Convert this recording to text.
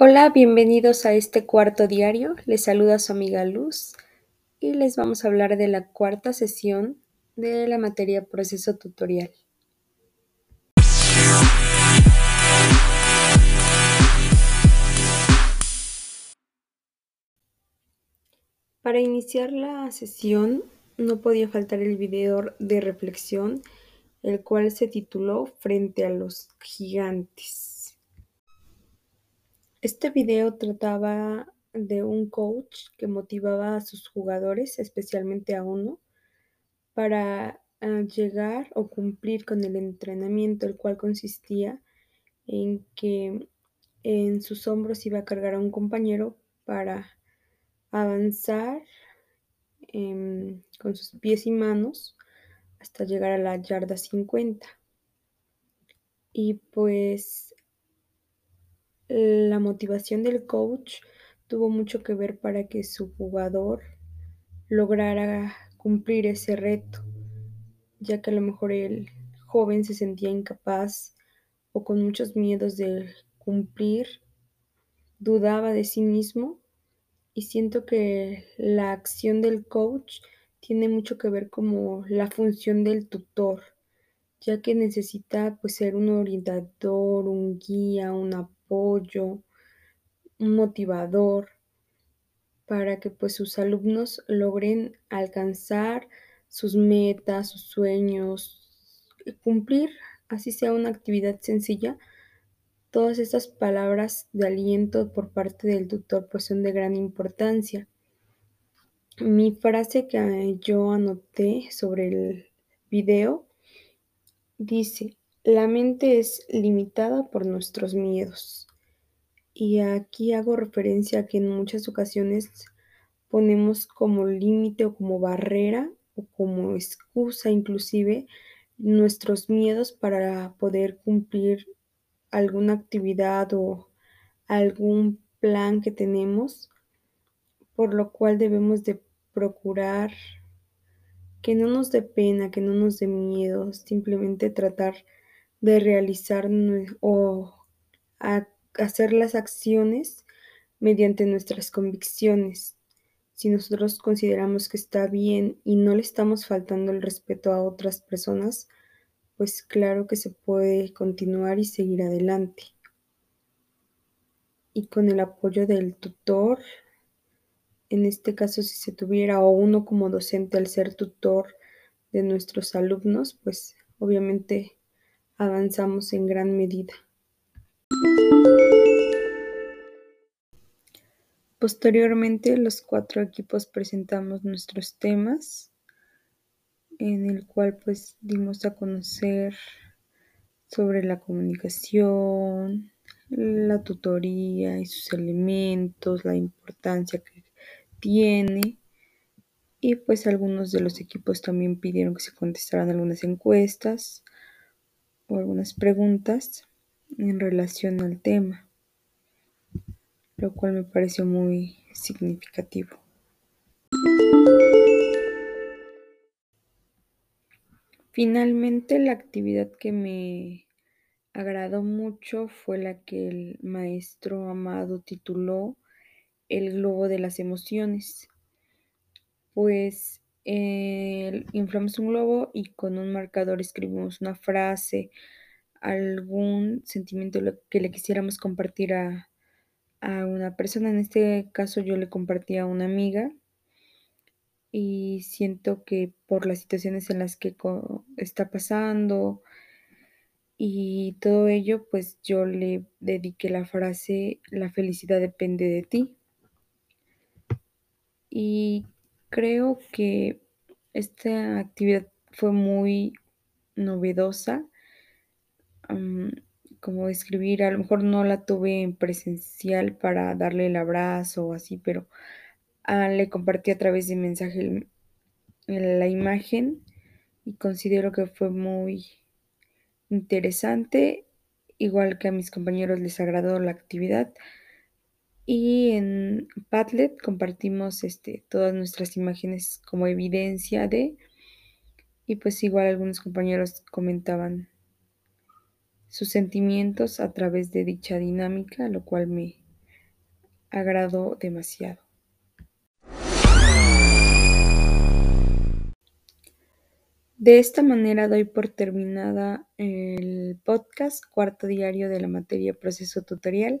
Hola, bienvenidos a este cuarto diario. Les saluda su amiga Luz y les vamos a hablar de la cuarta sesión de la materia proceso tutorial. Para iniciar la sesión no podía faltar el video de reflexión, el cual se tituló Frente a los gigantes. Este video trataba de un coach que motivaba a sus jugadores, especialmente a uno, para ah, llegar o cumplir con el entrenamiento, el cual consistía en que en sus hombros iba a cargar a un compañero para avanzar em, con sus pies y manos hasta llegar a la yarda 50. Y pues la motivación del coach tuvo mucho que ver para que su jugador lograra cumplir ese reto, ya que a lo mejor el joven se sentía incapaz o con muchos miedos de cumplir, dudaba de sí mismo y siento que la acción del coach tiene mucho que ver como la función del tutor, ya que necesita pues ser un orientador, un guía, un apoyo, un motivador para que pues sus alumnos logren alcanzar sus metas, sus sueños, cumplir, así sea una actividad sencilla. Todas estas palabras de aliento por parte del tutor pues son de gran importancia. Mi frase que yo anoté sobre el video dice, la mente es limitada por nuestros miedos. Y aquí hago referencia a que en muchas ocasiones ponemos como límite o como barrera o como excusa inclusive nuestros miedos para poder cumplir alguna actividad o algún plan que tenemos, por lo cual debemos de procurar que no nos dé pena, que no nos dé miedo, simplemente tratar de realizar o hacer las acciones mediante nuestras convicciones. Si nosotros consideramos que está bien y no le estamos faltando el respeto a otras personas, pues claro que se puede continuar y seguir adelante. Y con el apoyo del tutor, en este caso si se tuviera o uno como docente al ser tutor de nuestros alumnos, pues obviamente avanzamos en gran medida. Posteriormente, los cuatro equipos presentamos nuestros temas, en el cual pues dimos a conocer sobre la comunicación, la tutoría y sus elementos, la importancia que tiene. Y pues algunos de los equipos también pidieron que se contestaran algunas encuestas o algunas preguntas en relación al tema lo cual me pareció muy significativo. Finalmente, la actividad que me agradó mucho fue la que el maestro Amado tituló El globo de las emociones. Pues inflamos un globo y con un marcador escribimos una frase, algún sentimiento que le quisiéramos compartir a, a una persona, en este caso yo le compartí a una amiga y siento que por las situaciones en las que está pasando y todo ello, pues yo le dediqué la frase, la felicidad depende de ti. Y creo que esta actividad fue muy novedosa como escribir, a lo mejor no la tuve en presencial para darle el abrazo o así, pero ah, le compartí a través de mensaje la imagen y considero que fue muy interesante, igual que a mis compañeros les agradó la actividad. Y en Padlet compartimos este, todas nuestras imágenes como evidencia de, y pues igual algunos compañeros comentaban sus sentimientos a través de dicha dinámica, lo cual me, agradó demasiado. De esta manera doy por terminada el podcast cuarto diario de la materia proceso tutorial.